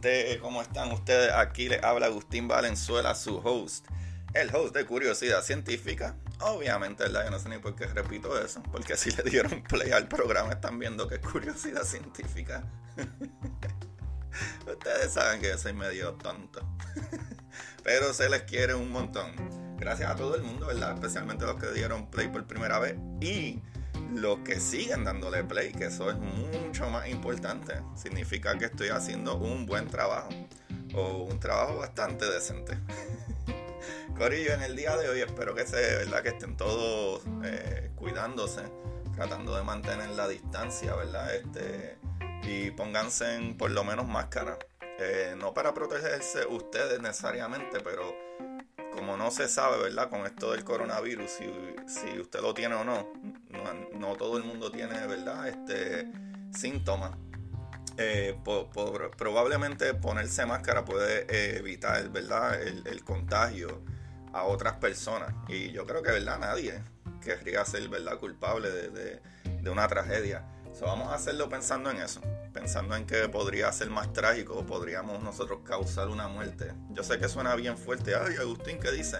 Gente, ¿cómo están ustedes? Aquí les habla Agustín Valenzuela, su host, el host de Curiosidad Científica. Obviamente, ¿verdad? Yo no sé ni por qué repito eso, porque si le dieron play al programa están viendo que es Curiosidad Científica. Ustedes saben que yo soy medio tonto, pero se les quiere un montón. Gracias a todo el mundo, ¿verdad? Especialmente los que dieron play por primera vez y los que siguen dándole play, que eso es mucho más importante. Significa que estoy haciendo un buen trabajo o un trabajo bastante decente. Corillo, en el día de hoy espero que se, ¿verdad? Que estén todos eh, cuidándose, tratando de mantener la distancia, ¿verdad? Este, y pónganse en, por lo menos máscara. Eh, no para protegerse ustedes necesariamente, pero como no se sabe, ¿verdad? Con esto del coronavirus, si, si usted lo tiene o no, no, todo el mundo tiene, ¿verdad? Este, síntomas. Eh, probablemente ponerse máscara puede eh, evitar, ¿verdad? El, el contagio a otras personas. Y yo creo que, ¿verdad? Nadie querría ser, ¿verdad? Culpable de, de- de una tragedia. So, vamos a hacerlo pensando en eso, pensando en que podría ser más trágico, podríamos nosotros causar una muerte. Yo sé que suena bien fuerte, ay Agustín, ¿qué dice?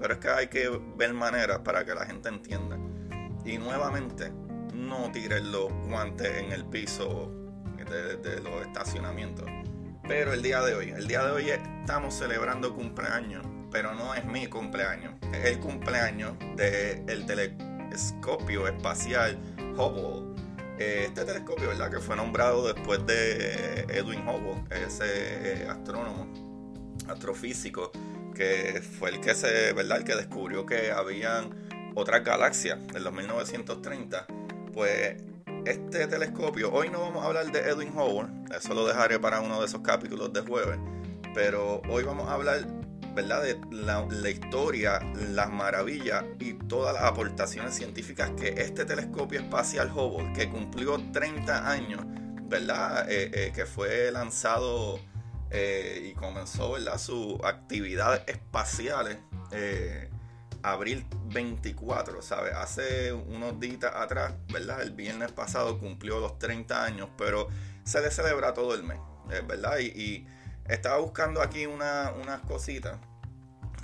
Pero es que hay que ver maneras para que la gente entienda. Y nuevamente, no tiren los guantes en el piso de, de los estacionamientos. Pero el día de hoy, el día de hoy estamos celebrando cumpleaños, pero no es mi cumpleaños, es el cumpleaños del telescopio espacial Hubble. Eh, Este telescopio, ¿verdad? Que fue nombrado después de Edwin Hubble, ese eh, astrónomo, astrofísico, que fue el que se, ¿verdad? El que descubrió que habían otras galaxias en los 1930. Pues este telescopio, hoy no vamos a hablar de Edwin Hubble, eso lo dejaré para uno de esos capítulos de jueves, pero hoy vamos a hablar, ¿verdad? De la, historia, las maravillas y todas las aportaciones científicas que este telescopio espacial Hubble, que cumplió 30 años, ¿verdad? Eh, eh, que fue lanzado eh, y comenzó, ¿verdad? Sus actividades espaciales. Abril 24, ¿sabes? Hace unos días atrás, ¿verdad? El viernes pasado cumplió los 30 años, pero se le celebra todo el mes, eh, ¿verdad? Y, estaba buscando aquí una, unas cositas,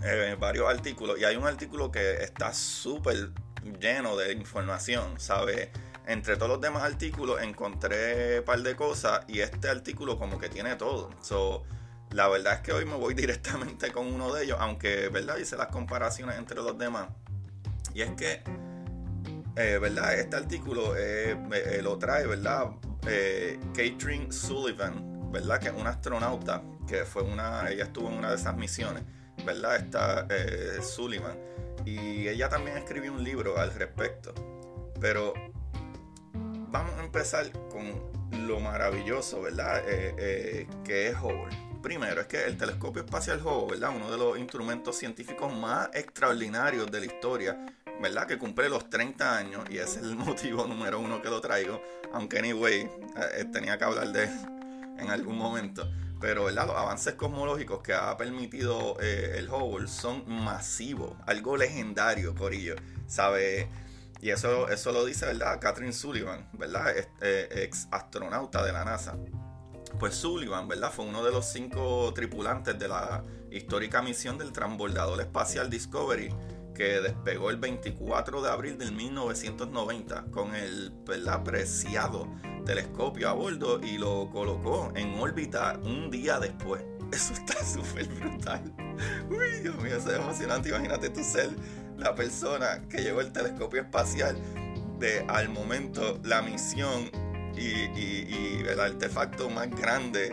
eh, varios artículos, y hay un artículo que está súper lleno de información, ¿sabes? Entre todos los demás artículos encontré un par de cosas y este artículo como que tiene todo. La verdad es que hoy me voy directamente con uno de ellos, aunque, ¿verdad? Hice las comparaciones entre los demás. Y es que, eh, ¿verdad? Este artículo eh, eh, lo trae, ¿verdad? Catherine Sullivan, ¿verdad? Que es una astronauta, que fue una, ella estuvo en una de esas misiones, ¿verdad? Esta Sullivan. Y ella también escribió un libro al respecto. Pero vamos a empezar con lo maravilloso, ¿verdad? que es Hubble. Primero, es que el telescopio espacial Hubble, ¿verdad? Uno de los instrumentos científicos más extraordinarios de la historia, ¿verdad? Que cumple los 30 años y ese es el motivo número uno que lo traigo. Aunque, anyway, eh, eh, tenía que hablar de él en algún momento. Pero, ¿verdad? Los avances cosmológicos que ha permitido eh, el Hubble son masivos, algo legendario, Corillo. ¿Sabe? Y eso, eso lo dice, ¿verdad? Catherine Sullivan, ¿verdad? ex astronauta de la NASA pues Sullivan, ¿verdad? Fue uno de los cinco tripulantes de la histórica misión del transbordador espacial Discovery que despegó el 24 de abril de 1990 con el ¿verdad? preciado telescopio a bordo y lo colocó en órbita un día después. Eso está súper brutal. Uy, Dios mío, eso es emocionante. Imagínate tú ser la persona que llevó el telescopio espacial de al momento la misión y, el artefacto más grande,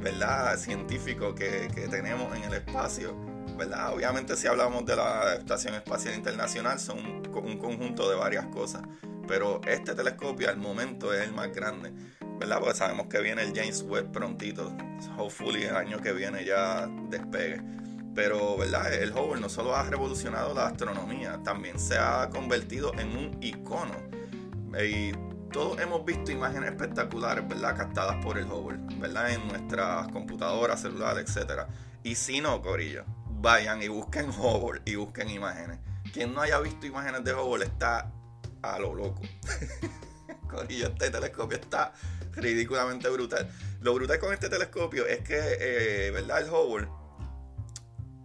¿verdad? Científico que, tenemos en el espacio, ¿verdad? Obviamente si hablamos de la Estación Espacial Internacional son un, conjunto de varias cosas, pero este telescopio al momento es el más grande, ¿verdad? Porque sabemos que viene el James Webb prontito, hopefully el año que viene ya despegue. Pero, ¿verdad? El Hubble no solo ha revolucionado la astronomía, también se ha convertido en un icono. Y todos hemos visto imágenes espectaculares, ¿verdad? Captadas por el Hubble, ¿verdad? En nuestras computadoras, celulares, etc. Y si no, Corillo, vayan y busquen Hubble y busquen imágenes. Quien no haya visto imágenes de Hubble está a lo loco. Corillo, este telescopio está ridículamente brutal. Lo brutal con este telescopio es que, eh, ¿verdad? El Hubble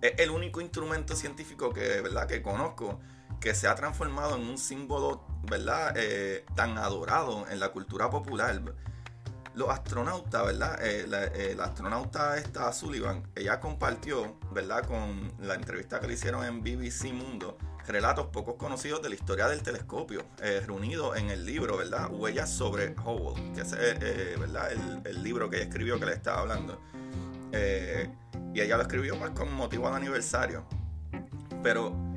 es el único instrumento científico que, ¿verdad? que conozco que se ha transformado en un símbolo, ¿verdad? Eh, tan adorado en la cultura popular. Los astronautas, ¿verdad? Eh, eh, la, astronauta esta Sullivan, ella compartió, ¿verdad? Con la entrevista que le hicieron en BBC Mundo, relatos pocos conocidos de la historia del telescopio, reunidos en el libro, ¿verdad? Huellas sobre Hubble, que es, ¿verdad? El, el, libro que ella escribió que le estaba hablando. y ella lo escribió más con motivo al aniversario. Pero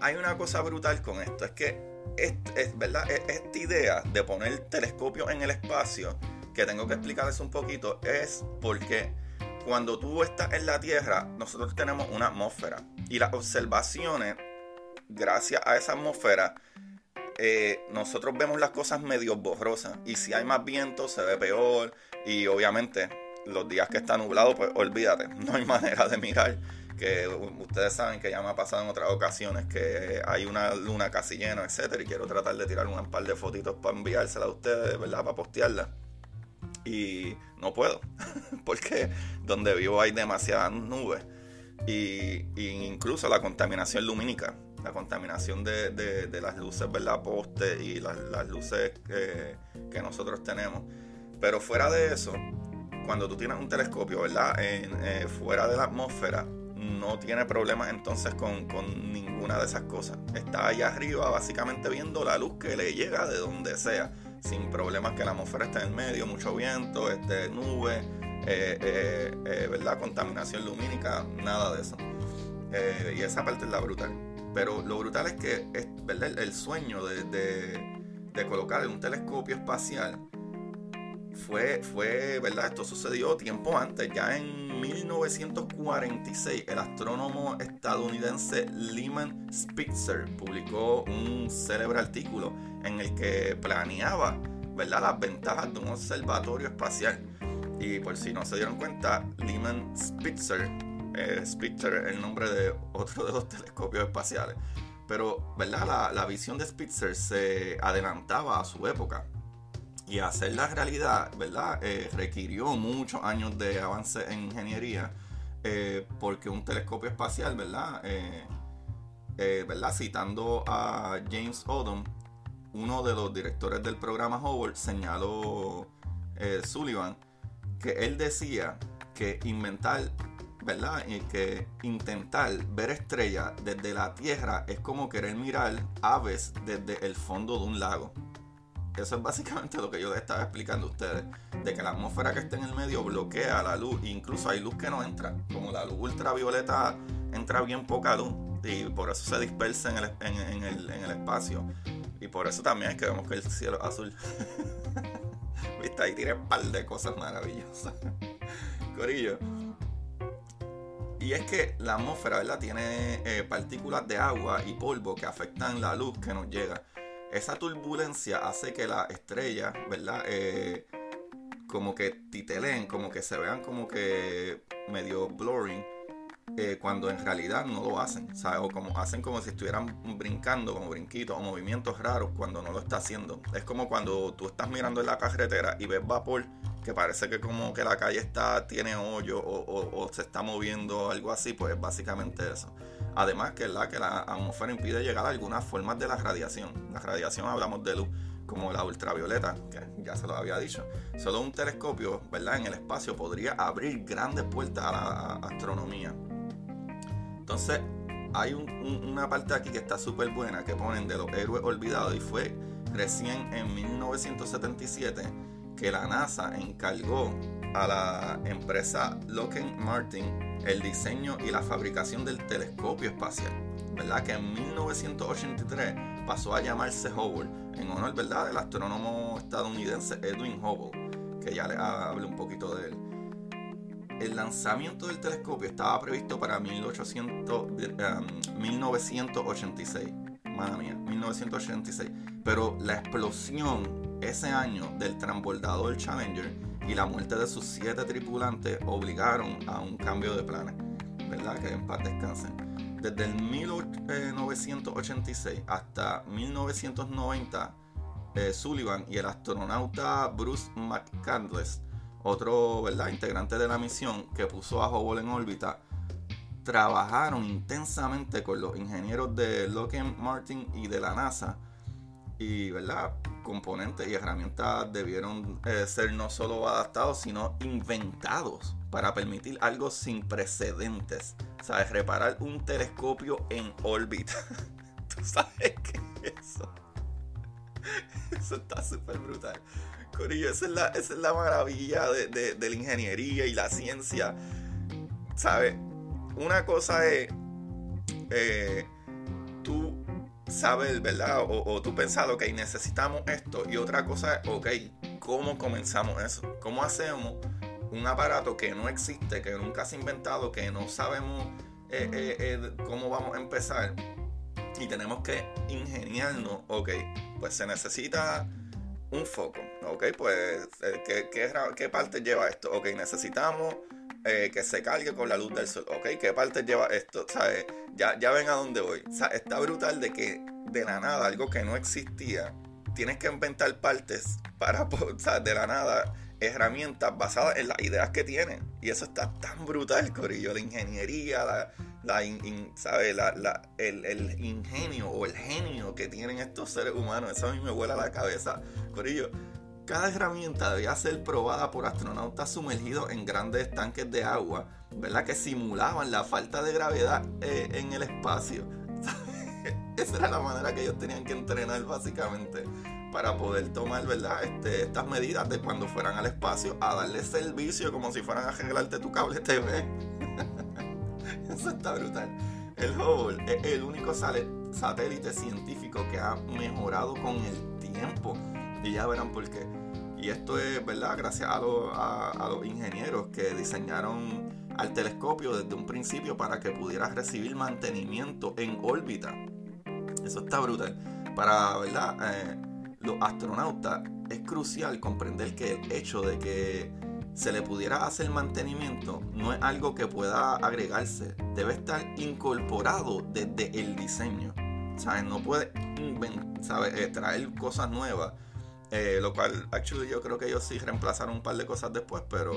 hay una cosa brutal con esto, es que es, ¿verdad? esta idea de poner telescopio en el espacio, que tengo que explicarles un poquito, es porque cuando tú estás en la Tierra, nosotros tenemos una atmósfera y las observaciones, gracias a esa atmósfera, eh, nosotros vemos las cosas medio borrosas y si hay más viento se ve peor y obviamente los días que está nublado pues olvídate, no hay manera de mirar que ustedes saben que ya me ha pasado en otras ocasiones que hay una luna casi llena, etcétera, y quiero tratar de tirar un par de fotitos para enviársela a ustedes, ¿verdad? Para postearla. Y no puedo, porque donde vivo hay demasiadas nubes. Y, incluso la contaminación lumínica, la contaminación de, las luces, ¿verdad? Poste y las, luces que nosotros tenemos. Pero fuera de eso, cuando tú tienes un telescopio, ¿verdad? Eh, fuera de la atmósfera, no tiene problemas entonces con, ninguna de esas cosas. Está allá arriba básicamente viendo la luz que le llega de donde sea, sin problemas que la atmósfera esté en el medio, mucho viento, este, nube, eh, eh, eh, ¿verdad? Contaminación lumínica, nada de eso. y esa parte es la brutal. Pero lo brutal es que es, ¿verdad? El, sueño de, de, de colocar un telescopio espacial fue, fue, ¿verdad? Esto sucedió tiempo antes, ya en 1946, el astrónomo estadounidense Lyman Spitzer publicó un célebre artículo en el que planeaba, ¿verdad?, las ventajas de un observatorio espacial. Y por si no se dieron cuenta, Lyman Spitzer eh, Spitzer es el nombre de otro de los telescopios espaciales. Pero, ¿verdad? La, la visión de Spitzer se adelantaba a su época. Y hacerla realidad, ¿verdad? Eh, requirió muchos años de avance en ingeniería. Eh, porque un telescopio espacial, ¿verdad? ¿verdad? Citando a James Odom, uno de los directores del programa Hubble, señaló Sullivan que él decía que inventar, ¿verdad? Y que intentar ver estrellas desde la Tierra es como querer mirar aves desde el fondo de un lago. Eso es básicamente lo que yo les estaba explicando a ustedes. De que la atmósfera que está en el medio bloquea la luz. incluso hay luz que no entra. Como la luz ultravioleta entra bien poca luz. Y por eso se dispersa en el, en, el, en el espacio. Y por eso también es que vemos que el cielo es azul. Viste, ahí tiene un par de cosas maravillosas. Corillo. Y es que la atmósfera, ¿verdad? Tiene eh, partículas de agua y polvo que afectan la luz que nos llega. Esa turbulencia hace que las estrellas, ¿verdad? Eh, como que titeleen, como que se vean como que medio blurring eh, cuando en realidad no lo hacen. O como hacen como si estuvieran brincando, como brinquitos o movimientos raros cuando no lo está haciendo. Es como cuando tú estás mirando en la carretera y ves vapor que parece que como que la calle está tiene hoyo o, se está moviendo algo así, pues es básicamente eso. Además que, la que la atmósfera impide llegar a algunas formas de la radiación. La radiación hablamos de luz como la ultravioleta, que ya se lo había dicho. Solo un telescopio, ¿verdad? En el espacio podría abrir grandes puertas a la astronomía. Entonces, hay una parte aquí que está súper buena que ponen de los héroes olvidados y fue recién en 1977 que la NASA encargó a la empresa Lockheed Martin el diseño y la fabricación del telescopio espacial, ¿verdad? Que en 1983 pasó a llamarse Hubble en honor, ¿verdad?, del astrónomo estadounidense Edwin Hubble, que ya le hablé un poquito de él el lanzamiento del telescopio estaba previsto para 1800, 1986. Madre mía, 1986. Pero la explosión ese año del transbordador Challenger y la muerte de sus siete tripulantes obligaron a un cambio de planes. ¿Verdad? Que en paz descansen. Desde el 1986 hasta 1990, eh, Sullivan y el astronauta Bruce McCandless otro ¿verdad? integrante de la misión que puso a Hubble en órbita, trabajaron intensamente con los ingenieros de Lockheed Martin y de la NASA. Y, ¿verdad? Componentes y herramientas debieron eh, ser no solo adaptados, sino inventados para permitir algo sin precedentes. ¿Sabes? Reparar un telescopio en órbita. ¿Tú sabes qué es eso? Eso está súper brutal. Corillo, esa es la, esa es la maravilla de, la ingeniería y la ciencia. ¿Sabes? Una cosa es eh, tú sabes, ¿verdad? O, tú pensar, ok, necesitamos esto. Y otra cosa es, ok, ¿cómo comenzamos eso? ¿Cómo hacemos un aparato que no existe, que nunca se ha inventado, que no sabemos eh, eh, cómo vamos a empezar? Y tenemos que ingeniarnos, ok, pues se necesita un foco. Ok, pues, eh, ¿qué, qué, parte lleva esto? Ok, necesitamos eh, que se cargue con la luz del sol. Ok, ¿qué parte lleva esto? ¿Sabes? Ya, ya ven a dónde voy. O sea, está brutal de que de la nada, algo que no existía, tienes que inventar partes para, o sea, de la nada, herramientas basadas en las ideas que tienen. Y eso está tan brutal, Corillo. La ingeniería, la, la, ¿sabe? La, el, el, ingenio o el genio que tienen estos seres humanos. Eso a mí me vuela la cabeza. Corillo, cada herramienta debía ser probada por astronautas sumergidos en grandes tanques de agua, ¿verdad? Que simulaban la falta de gravedad eh, en el espacio. Esa era la manera que ellos tenían que entrenar básicamente para poder tomar, ¿verdad? Este, estas medidas de cuando fueran al espacio a darle servicio como si fueran a arreglarte tu cable TV. Eso está brutal. El Hubble es el único satélite científico que ha mejorado con el tiempo. Y ya verán por qué. Y esto es, ¿verdad? Gracias a, los ingenieros que diseñaron al telescopio desde un principio para que pudiera recibir mantenimiento en órbita. Eso está brutal. Para, ¿verdad? Eh, los astronautas es crucial comprender que el hecho de que se le pudiera hacer mantenimiento, no es algo que pueda agregarse, debe estar incorporado desde el diseño. ¿Sabes? No puede eh, traer cosas nuevas. Eh, lo cual, actually, yo creo que ellos sí reemplazaron un par de cosas después, pero,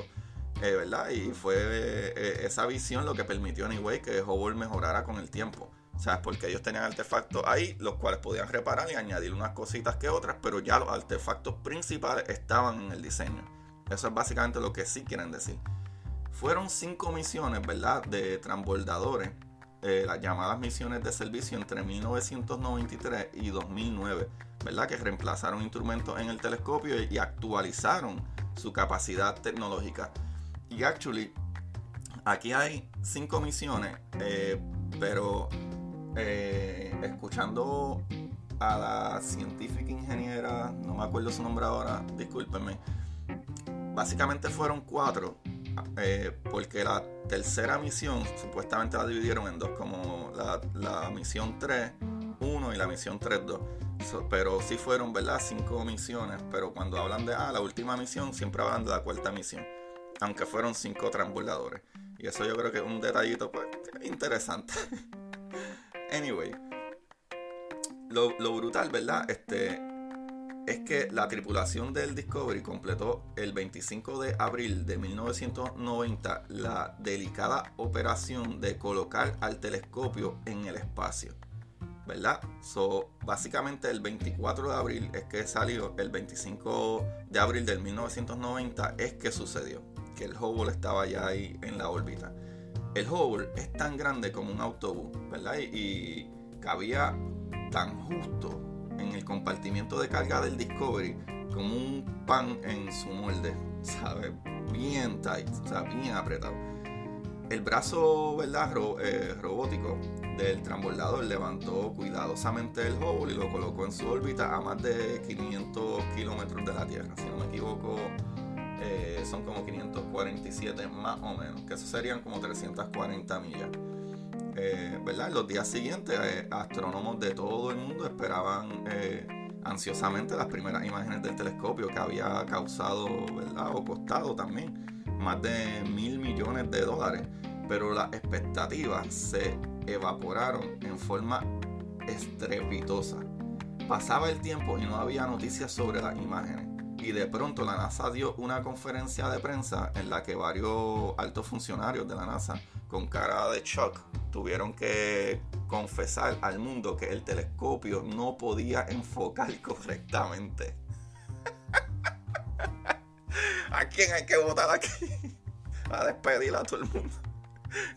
eh, ¿verdad? Y fue esa visión lo que permitió, anyway, que Hubble mejorara con el tiempo. ¿Sabes? Porque ellos tenían artefactos ahí, los cuales podían reparar y añadir unas cositas que otras, pero ya los artefactos principales estaban en el diseño. Eso es básicamente lo que sí quieren decir. Fueron cinco misiones, ¿verdad? De transbordadores eh, las llamadas misiones de servicio entre 1993 y 2009, ¿verdad? Que reemplazaron instrumentos en el telescopio y actualizaron su capacidad tecnológica. Y actually, aquí hay cinco misiones, eh, pero eh, escuchando a la científica ingeniera, no me acuerdo su nombre ahora, discúlpenme, básicamente fueron cuatro eh, porque la tercera misión supuestamente la dividieron en dos, como la, misión 3, 1 y la misión 3, 2. Pero sí fueron, ¿verdad? Cinco misiones, pero cuando hablan de ah, la última misión, siempre hablan de la cuarta misión, aunque fueron cinco transbordadores. Y eso yo creo que es un detallito pues, interesante. anyway, lo, lo brutal, ¿verdad? Este, es que la tripulación del Discovery completó el 25 de abril de 1990 la delicada operación de colocar al telescopio en el espacio. ¿Verdad? So, básicamente el 24 de abril es que salió, el 25 de abril del 1990 es que sucedió, que el Hubble estaba ya ahí en la órbita. El Hubble es tan grande como un autobús, ¿verdad? Y, y cabía tan justo en el compartimiento de carga del Discovery como un pan en su molde, ¿sabes? Bien tight, o sea, bien apretado. El brazo, ¿verdad? Eh, robótico del transbordador levantó cuidadosamente el Hubble y lo colocó en su órbita a más de 500 kilómetros de la Tierra. Si no me equivoco, eh, son como 547 más o menos, que eso serían como 340 millas. Eh, ¿verdad? Los días siguientes, astrónomos de todo el mundo esperaban ansiosamente las primeras imágenes del telescopio que había causado, ¿verdad? O costado también más de mil millones de dólares. Pero las expectativas se evaporaron en forma estrepitosa. Pasaba el tiempo y no había noticias sobre las imágenes. Y de pronto la NASA dio una conferencia de prensa en la que varios altos funcionarios de la NASA con cara de shock tuvieron que confesar al mundo que el telescopio no podía enfocar correctamente. ¿A quién hay que votar aquí? A despedir a todo el mundo.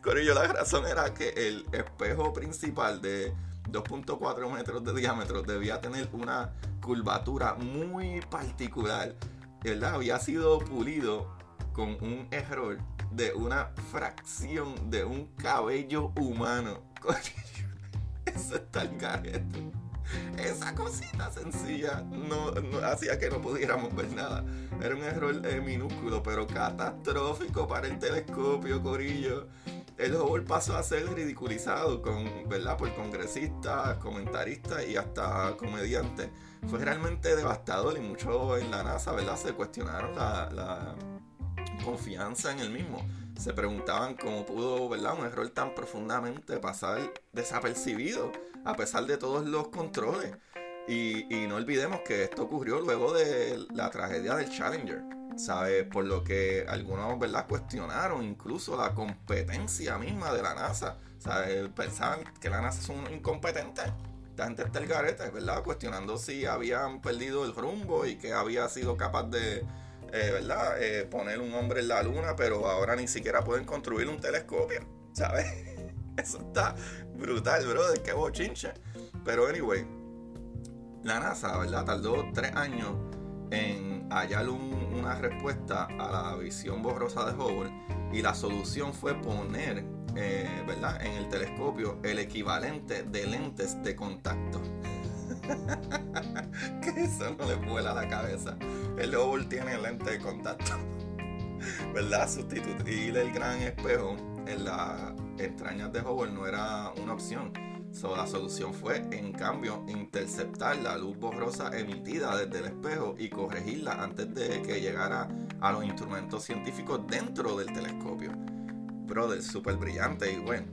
Corillo, la razón era que el espejo principal de 2.4 metros de diámetro debía tener una curvatura muy particular. ¿verdad? Había sido pulido con un error de una fracción de un cabello humano. Eso está el. Esa cosita sencilla no, hacía que no pudiéramos ver nada. Era un error eh, minúsculo, pero catastrófico para el telescopio, Corillo. El Hubble pasó a ser ridiculizado con, ¿verdad? por congresistas, comentaristas y hasta comediantes. Fue realmente devastador y muchos en la NASA ¿verdad? se cuestionaron la confianza en el mismo. Se preguntaban cómo pudo, ¿verdad? Un error tan profundamente pasar desapercibido, a pesar de todos los controles. Y, no olvidemos que esto ocurrió luego de la tragedia del Challenger, ¿sabes? Por lo que algunos, ¿verdad? Cuestionaron incluso la competencia misma de la NASA, ¿sabes? Pensaban que la NASA son incompetentes. La gente está el garete, ¿verdad? Cuestionando si habían perdido el rumbo y que había sido capaz de eh, ¿verdad? Eh, poner un hombre en la luna, pero ahora ni siquiera pueden construir un telescopio, ¿sabes? Eso está brutal, brother, qué bochinche. Pero anyway, la NASA, ¿verdad? Tardó tres años en hallar una respuesta a la visión borrosa de Hubble y la solución fue poner, eh, ¿verdad? En el telescopio el equivalente de lentes de contacto. que eso no le vuela la cabeza. El Hubble tiene lente de contacto. ¿Verdad? Sustituir el gran espejo en las entrañas de Hubble no era una opción. la solución fue, en cambio, interceptar la luz borrosa emitida desde el espejo y corregirla antes de que llegara a los instrumentos científicos dentro del telescopio. Brother, súper brillante y bueno,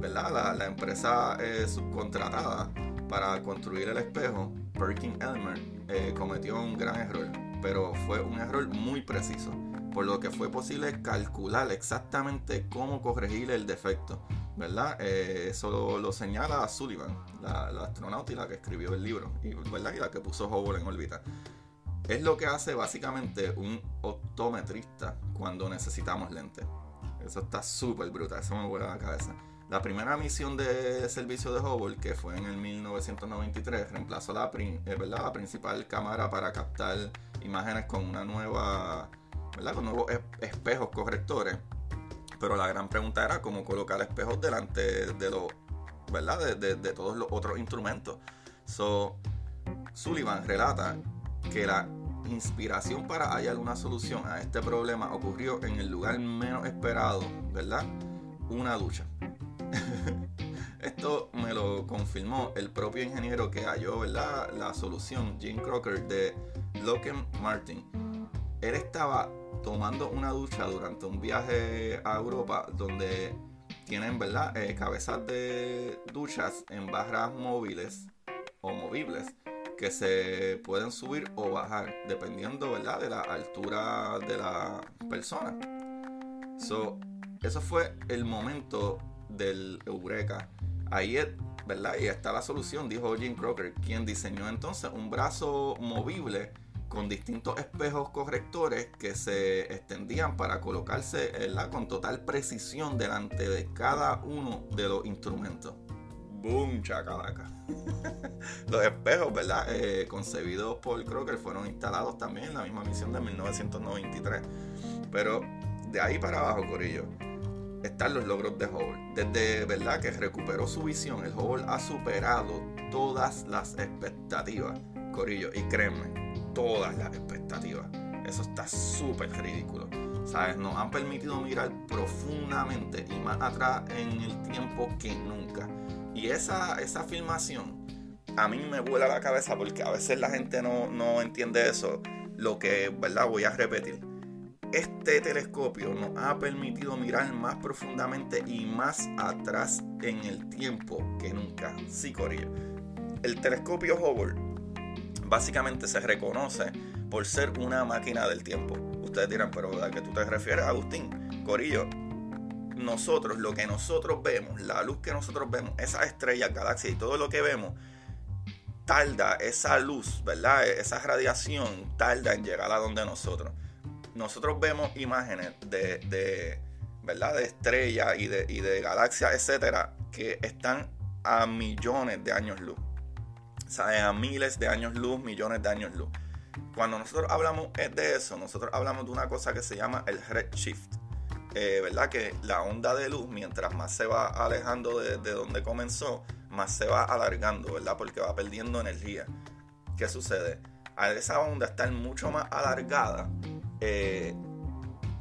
¿verdad? La, empresa eh, subcontratada para construir el espejo, Perkin Elmer, eh, cometió un gran error, pero fue un error muy preciso, por lo que fue posible calcular exactamente cómo corregir el defecto ¿verdad? Eh, eso lo, señala Sullivan, la, astronauta y la que escribió el libro, y, ¿verdad? y la que puso Hubble en órbita. Es lo que hace básicamente un optometrista cuando necesitamos lentes. Eso está súper brutal, eso me vuela la cabeza. La primera misión de servicio de Hubble, que fue en el 1993, reemplazó la, eh, la principal cámara para captar imágenes con una nueva, con nuevos espejos correctores pero la gran pregunta era cómo colocar espejos delante de los. De, todos los otros instrumentos. So, Sullivan relata que la inspiración para hallar una solución a este problema ocurrió en el lugar menos esperado, ¿verdad? Una ducha. Esto me lo confirmó el propio ingeniero que halló, ¿verdad? La solución, Jim Crocker de Lockheed Martin. Él estaba tomando una ducha durante un viaje a Europa donde tienen, ¿verdad? Eh, cabezas de duchas en barras móviles o movibles que se pueden subir o bajar dependiendo, ¿verdad? De la altura de la persona. So, eso fue el momento del Eureka. Ahí es, ¿verdad? Y está la solución, dijo Jim Crocker, quien diseñó entonces un brazo movible con distintos espejos correctores que se extendían para colocarse con total precisión delante de cada uno de los instrumentos. ¡Boom! Chacalaca. los espejos, ¿verdad? Eh, concebidos por Crocker fueron instalados también en la misma misión de 1993. Pero de ahí para abajo, Corillo, están los logros de Hubble. Desde, ¿verdad? Que recuperó su visión, el Hubble ha superado todas las expectativas, Corillo. Y créeme todas las expectativas. Eso está súper ridículo. ¿Sabes? Nos han permitido mirar profundamente y más atrás en el tiempo que nunca. Y esa, esa filmación a mí me vuela la cabeza porque a veces la gente no, no entiende eso. Lo que, ¿verdad? Voy a repetir. Este telescopio nos ha permitido mirar más profundamente y más atrás en el tiempo que nunca. Sí, Corillo. El telescopio Hubble básicamente se reconoce por ser una máquina del tiempo. Ustedes dirán, pero ¿a qué tú te refieres, Agustín? Corillo, nosotros, lo que nosotros vemos, la luz que nosotros vemos, esas estrellas, galaxias y todo lo que vemos, tarda esa luz, ¿verdad? Esa radiación tarda en llegar a donde nosotros. Nosotros vemos imágenes de, ¿verdad? De estrellas y de, y de galaxias, etcétera, que están a millones de años luz a miles de años luz, millones de años luz. Cuando nosotros hablamos de eso, nosotros hablamos de una cosa que se llama el redshift. Eh, ¿Verdad? Que la onda de luz, mientras más se va alejando de, donde comenzó, más se va alargando, ¿verdad? Porque va perdiendo energía. ¿Qué sucede? Al esa onda estar mucho más alargada, eh,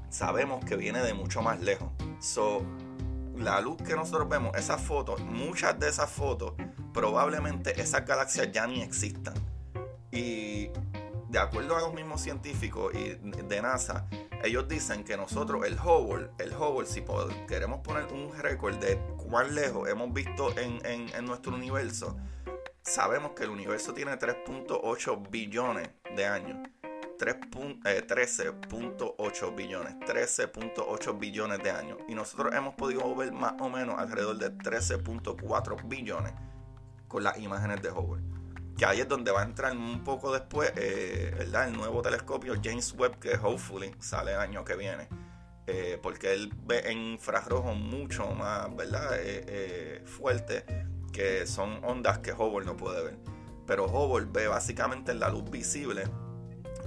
sabemos que viene de mucho más lejos. So, la luz que nosotros vemos, esas fotos, muchas de esas fotos probablemente esas galaxias ya ni existan. Y de acuerdo a los mismos científicos y de NASA, ellos dicen que nosotros, el Hubble, el Hubble, si queremos poner un récord de cuán lejos hemos visto en, nuestro universo, sabemos que el universo tiene 3.8 billones de años. 13.8 eh, billones, 13.8 billones de años. Y nosotros hemos podido ver más o menos alrededor de 13.4 billones con las imágenes de Hubble. Que ahí es donde va a entrar un poco después, eh. El nuevo telescopio James Webb, que hopefully sale el año que viene. Eh, porque él ve en infrarrojo mucho más, ¿verdad? Fuerte, que son ondas que Hubble no puede ver. Pero Hubble ve básicamente la luz visible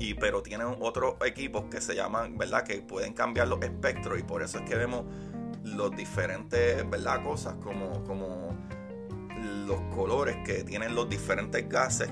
y pero tienen otros equipos que se llaman, ¿verdad? Que pueden cambiar los espectros y por eso es que vemos los diferentes, ¿verdad? Cosas como, como los colores que tienen los diferentes gases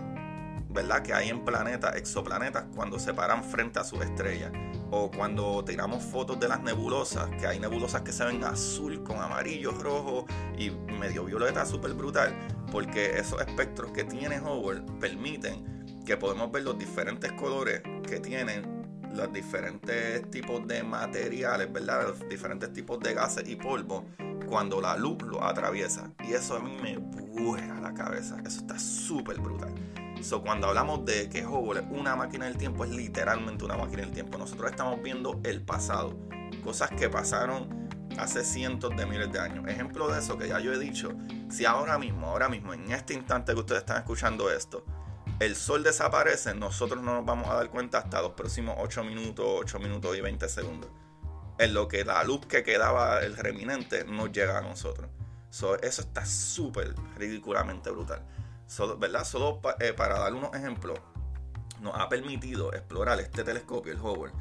¿verdad? que hay en planetas, exoplanetas, cuando se paran frente a sus estrellas. O cuando tiramos fotos de las nebulosas, que hay nebulosas que se ven azul con amarillo, rojo y medio violeta, súper brutal. Porque esos espectros que tiene Hubble permiten que podemos ver los diferentes colores que tienen los diferentes tipos de materiales, ¿verdad? Los diferentes tipos de gases y polvo cuando la luz lo atraviesa. Y eso a mí me vuela la cabeza. Eso está súper brutal. So, cuando hablamos de que Hubble es una máquina del tiempo, es literalmente una máquina del tiempo. Nosotros estamos viendo el pasado, cosas que pasaron hace cientos de miles de años. Ejemplo de eso que ya yo he dicho, si ahora mismo, ahora mismo, en este instante que ustedes están escuchando esto, el sol desaparece, nosotros no nos vamos a dar cuenta hasta los próximos 8 minutos, 8 minutos y 20 segundos. En lo que la luz que quedaba, el reminente, no llega a nosotros. eso está súper ridículamente brutal. ¿verdad? Solo eh, para dar unos ejemplos, nos ha permitido explorar este telescopio, el Hubble,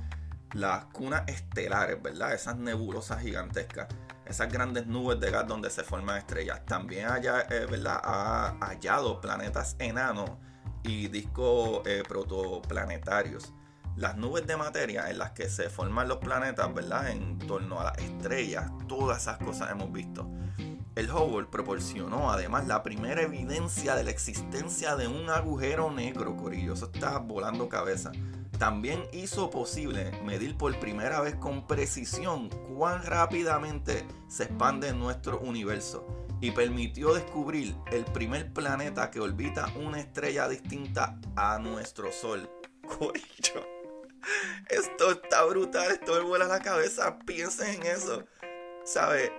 las cunas estelares, ¿verdad? Esas nebulosas gigantescas, esas grandes nubes de gas donde se forman estrellas. También haya, eh, ¿verdad? ha hallado planetas enanos y discos eh, protoplanetarios. Las nubes de materia en las que se forman los planetas, ¿verdad? En torno a las estrellas, todas esas cosas hemos visto. El Hubble proporcionó además la primera evidencia de la existencia de un agujero negro, Corillo. Eso está volando cabeza. También hizo posible medir por primera vez con precisión cuán rápidamente se expande nuestro universo y permitió descubrir el primer planeta que orbita una estrella distinta a nuestro Sol. Corillo, esto está brutal, esto me vuela la cabeza. Piensen en eso. ¿Sabe?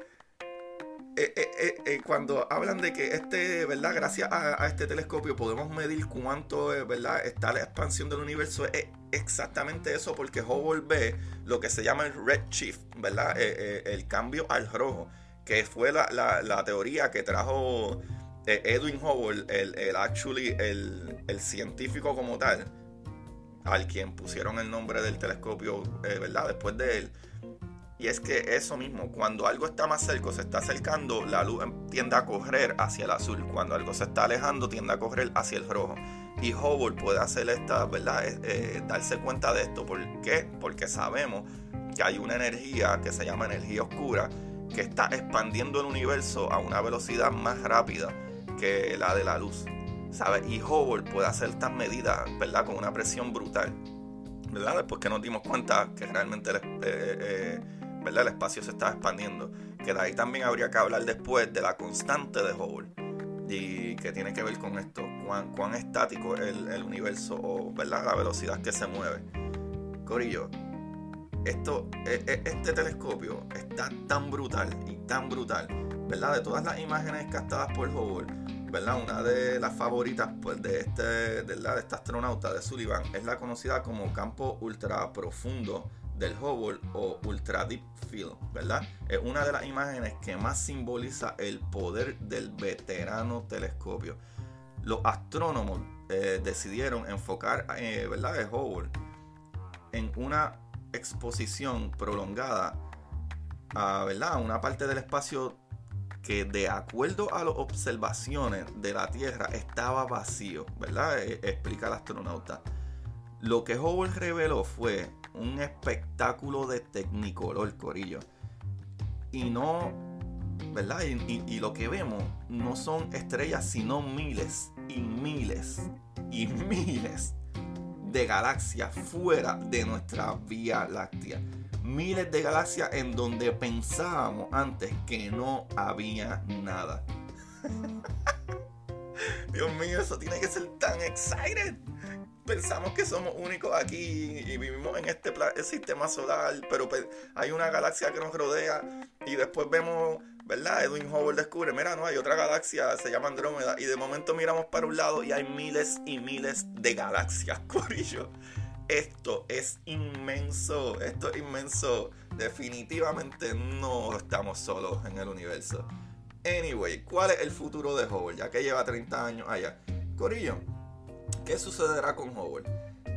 Eh, eh, eh, cuando hablan de que este, ¿verdad? Gracias a, este telescopio podemos medir cuánto, ¿verdad? Está la expansión del universo. Es exactamente eso porque Hubble ve lo que se llama el redshift, ¿verdad? el cambio al rojo, que fue la, teoría que trajo Edwin Hubble, el, el actually, el, el, científico como tal, al quien pusieron el nombre del telescopio, ¿verdad? Después de él y es que eso mismo, cuando algo está más cerca, se está acercando, la luz tiende a correr hacia el azul. Cuando algo se está alejando, tiende a correr hacia el rojo. Y Hubble puede hacer esta, ¿verdad? Eh, darse cuenta de esto. ¿Por qué? Porque sabemos que hay una energía que se llama energía oscura que está expandiendo el universo a una velocidad más rápida que la de la luz. ¿Sabes? Y Hubble puede hacer estas medidas, ¿verdad? Con una presión brutal. ¿Verdad? Después que nos dimos cuenta que realmente eh, eh, ¿verdad? El espacio se está expandiendo. Que de ahí también habría que hablar después de la constante de Hubble. Y que tiene que ver con esto, cuán, cuán estático es el, universo o ¿verdad? la velocidad que se mueve. Corillo, esto, e, e, este telescopio está tan brutal y tan brutal, ¿verdad? De todas las imágenes captadas por Hubble, ¿verdad? Una de las favoritas pues, de, este, de, de este astronauta, de Sullivan, es la conocida como campo ultra profundo del Hubble o Ultra Deep Field, ¿verdad? Es una de las imágenes que más simboliza el poder del veterano telescopio. Los astrónomos eh, decidieron enfocar, eh, ¿verdad?, el Hubble en una exposición prolongada a, ¿verdad? una parte del espacio que de acuerdo a las observaciones de la Tierra estaba vacío, ¿verdad? Eh, explica el astronauta. Lo que Hubble reveló fue un espectáculo de Technicolor, Corillo. Y no, ¿verdad? Y, lo que vemos no son estrellas, sino miles y miles y miles de galaxias fuera de nuestra Vía Láctea. Miles de galaxias en donde pensábamos antes que no había nada. Dios mío, eso tiene que ser tan excited pensamos que somos únicos aquí y vivimos en este sistema solar, pero hay una galaxia que nos rodea y después vemos, ¿verdad? Edwin Hubble descubre, mira, no, hay otra galaxia, se llama Andrómeda, y de momento miramos para un lado y hay miles y miles de galaxias, Corillo. Esto es inmenso, esto es inmenso. Definitivamente no estamos solos en el universo. Anyway, ¿cuál es el futuro de Hubble? Ya que lleva 30 años allá. Corillo, ¿Qué sucederá con Hubble?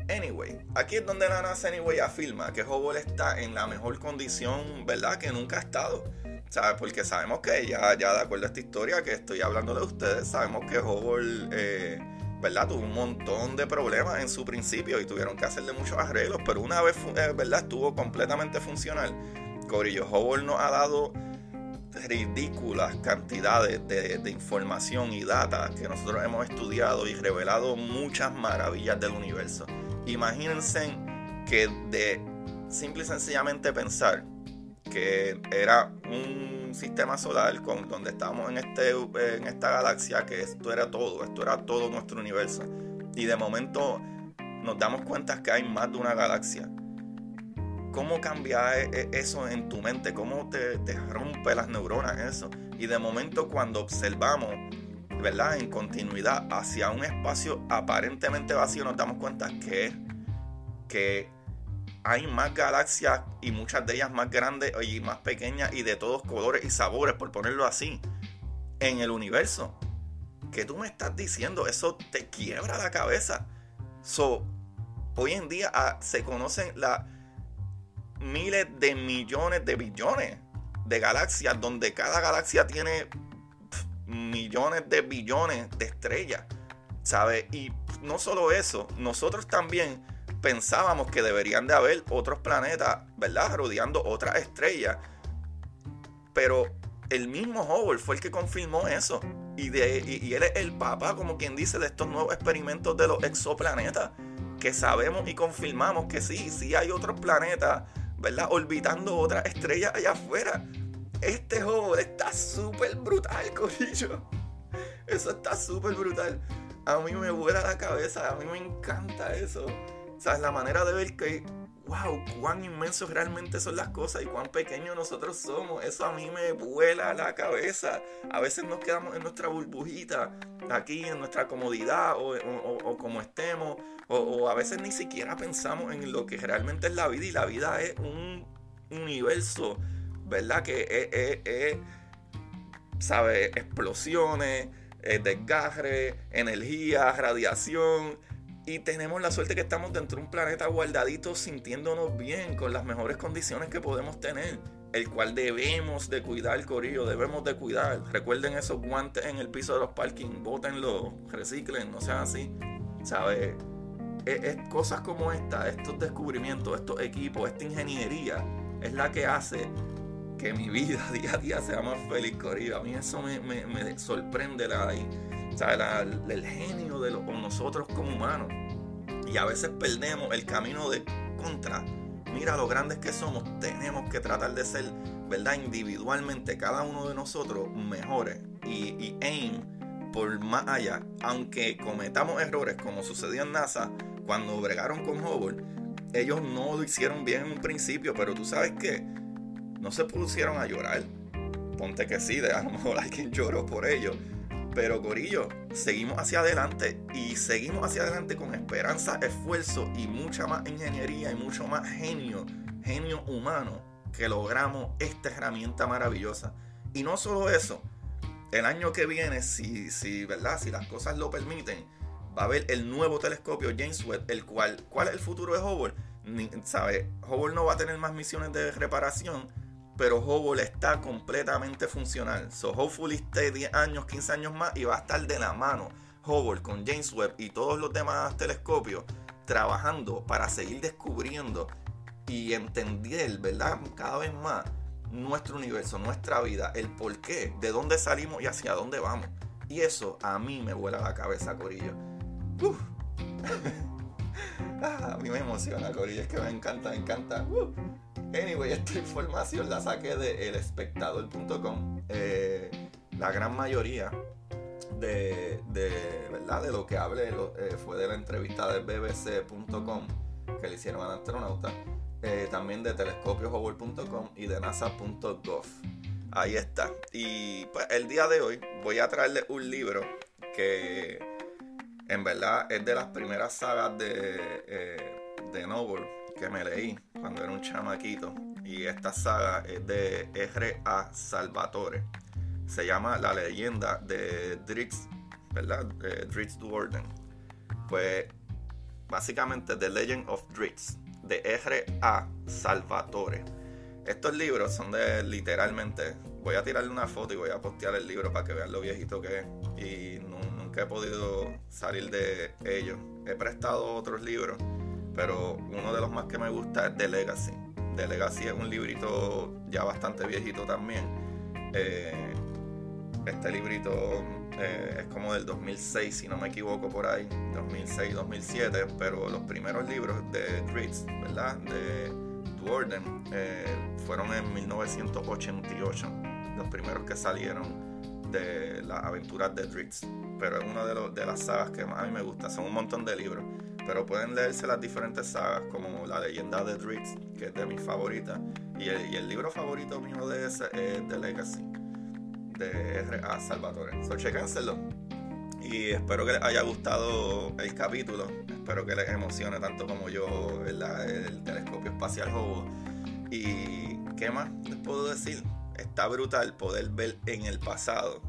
Anyway, aquí es donde la NASA Anyway afirma que Hubble está en la mejor condición, ¿verdad? Que nunca ha estado. ¿Sabes? Porque sabemos que ya, ya de acuerdo a esta historia que estoy hablando de ustedes, sabemos que Hubble eh, ¿verdad? Tuvo un montón de problemas en su principio y tuvieron que hacerle muchos arreglos, pero una vez, eh, ¿verdad? Estuvo completamente funcional. Corillo Hubble nos ha dado ridículas cantidades de, de, información y data que nosotros hemos estudiado y revelado muchas maravillas del universo. Imagínense que de simple y sencillamente pensar que era un sistema solar con, donde estábamos en, este, en esta galaxia, que esto era todo, esto era todo nuestro universo. Y de momento nos damos cuenta que hay más de una galaxia. ¿Cómo cambia e, e, eso en tu mente? ¿Cómo te, rompe las neuronas eso? Y de momento cuando observamos, ¿verdad? En continuidad hacia un espacio aparentemente vacío, nos damos cuenta que, que hay más galaxias y muchas de ellas más grandes y más pequeñas y de todos colores y sabores, por ponerlo así, en el universo. ¿Qué tú me estás diciendo? Eso te quiebra la cabeza. So, hoy en día ah, se conocen las miles de millones de billones de galaxias, donde cada galaxia tiene millones de billones de estrellas, ¿sabes? Y no solo eso, nosotros también pensábamos que deberían de haber otros planetas, ¿verdad? Rodeando otras estrellas. Pero el mismo Hubble fue el que confirmó eso. Y, de, y, él es el papá, como quien dice, de estos nuevos experimentos de los exoplanetas. Que sabemos y confirmamos que sí, sí hay otros planetas, ¿verdad? Orbitando otras estrellas allá afuera. Este Hubble está súper brutal, corillo. Eso está súper brutal. A mí me vuela la cabeza, a mí me encanta eso. ¿Sabes? La manera de ver que, wow, cuán inmensos realmente son las cosas y cuán pequeños nosotros somos. Eso a mí me vuela la cabeza. A veces nos quedamos en nuestra burbujita, aquí en nuestra comodidad o, como estemos. O, a veces ni siquiera pensamos en lo que realmente es la vida. Y la vida es un universo, ¿verdad? Que es, es, ¿sabes? Explosiones, desgarre, energía, radiación y tenemos la suerte que estamos dentro de un planeta guardadito sintiéndonos bien, con las mejores condiciones que podemos tener, el cual debemos de cuidar, Corillo, debemos de cuidar. Recuerden esos guantes en el piso de los parking, bótenlos, reciclen, no sean así, ¿sabes? Es, cosas como esta, estos descubrimientos, estos equipos, esta ingeniería, es la que hace que mi vida día a día sea más feliz, Corillo. A mí eso me, me, me sorprende la el genio de nosotros como humanos. Y a veces perdemos el camino de contra. Mira lo grandes que somos. Tenemos que tratar de ser, ¿verdad? Individualmente, cada uno de nosotros mejores. Y, aim por más allá. Aunque cometamos errores, como sucedió en NASA, cuando bregaron con Hubble, ellos no lo hicieron bien en un principio, pero tú sabes que no se pusieron a llorar. Ponte que sí, de a lo mejor alguien lloró por ellos pero Corillo, seguimos hacia adelante y seguimos hacia adelante con esperanza, esfuerzo y mucha más ingeniería y mucho más genio, genio humano que logramos esta herramienta maravillosa. Y no solo eso, el año que viene, si, si, ¿verdad? si las cosas lo permiten, va a haber el nuevo telescopio James Webb, el cual, ¿cuál es el futuro de Hubble? ¿Sabe? Hubble no va a tener más misiones de reparación, pero Hubble está completamente funcional. So, hopefully esté 10 años, 15 años más y va a estar de la mano Hubble con James Webb y todos los demás telescopios trabajando para seguir descubriendo y entender, ¿verdad? Cada vez más nuestro universo, nuestra vida, el por qué, de dónde salimos y hacia dónde vamos. Y eso a mí me vuela la cabeza, Corillo. Ah, a mí me emociona, Corillo, es que me encanta, me encanta. Anyway, esta información la saqué de elespectador.com. Eh, la gran mayoría de, ¿verdad? de lo que hablé eh, fue de la entrevista de bbc.com que le hicieron al astronauta. Eh, también de telescopioshubble.com y de nasa.gov. Ahí está. Y pues el día de hoy voy a traerle un libro que en verdad es de las primeras sagas de, de Noble que me leí cuando era un chamaquito. Y esta saga es de R.A. Salvatore. Se llama La leyenda de Drix, ¿verdad? Eh, Dritz Duorden. Pues básicamente The Legend of Dritz de R.A. Salvatore. Estos libros son de literalmente. Voy a tirarle una foto y voy a postear el libro para que vean lo viejito que es. Y nunca he podido salir de ellos. He prestado otros libros, pero uno de los más que me gusta es The Legacy. The Legacy es un librito ya bastante viejito también. Eh, este librito eh, es como del 2006, si no me equivoco por ahí, 2006-2007, pero los primeros libros de Dritz, ¿verdad? De Duorden, eh, fueron en 1988, los primeros que salieron de las aventuras de Dritz, pero es una de, de las sagas que más a mí me gusta, son un montón de libros, pero pueden leerse las diferentes sagas, como la leyenda de Dritz, que es de mis favoritas, y el, y el libro favorito mío de ese es The Legacy de R.A. Salvatore. So, chéquenselo. Y espero que les haya gustado el capítulo. Espero que les emocione tanto como yo el telescopio espacial Hubble. Y qué más les puedo decir. Está brutal poder ver en el pasado,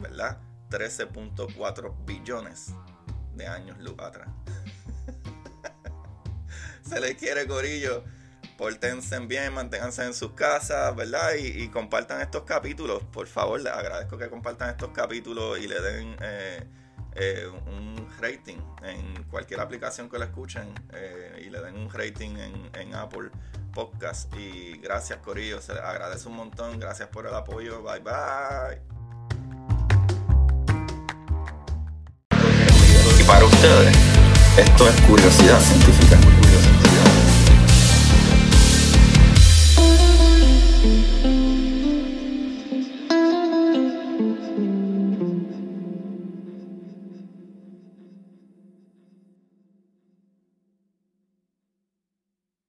¿verdad? 13.4 billones de años luz atrás. Se les quiere, Corillo pórtense bien, manténganse en sus casas, ¿verdad? Y, compartan estos capítulos, por favor, les agradezco que compartan estos capítulos y le den eh, eh, un rating en cualquier aplicación que la escuchen eh, y le den un rating en, en, Apple Podcast. Y gracias, Corillo. Se les agradece un montón. Gracias por el apoyo. Bye bye. Y para ustedes, esto es curiosidad científica. Curiosidad científica.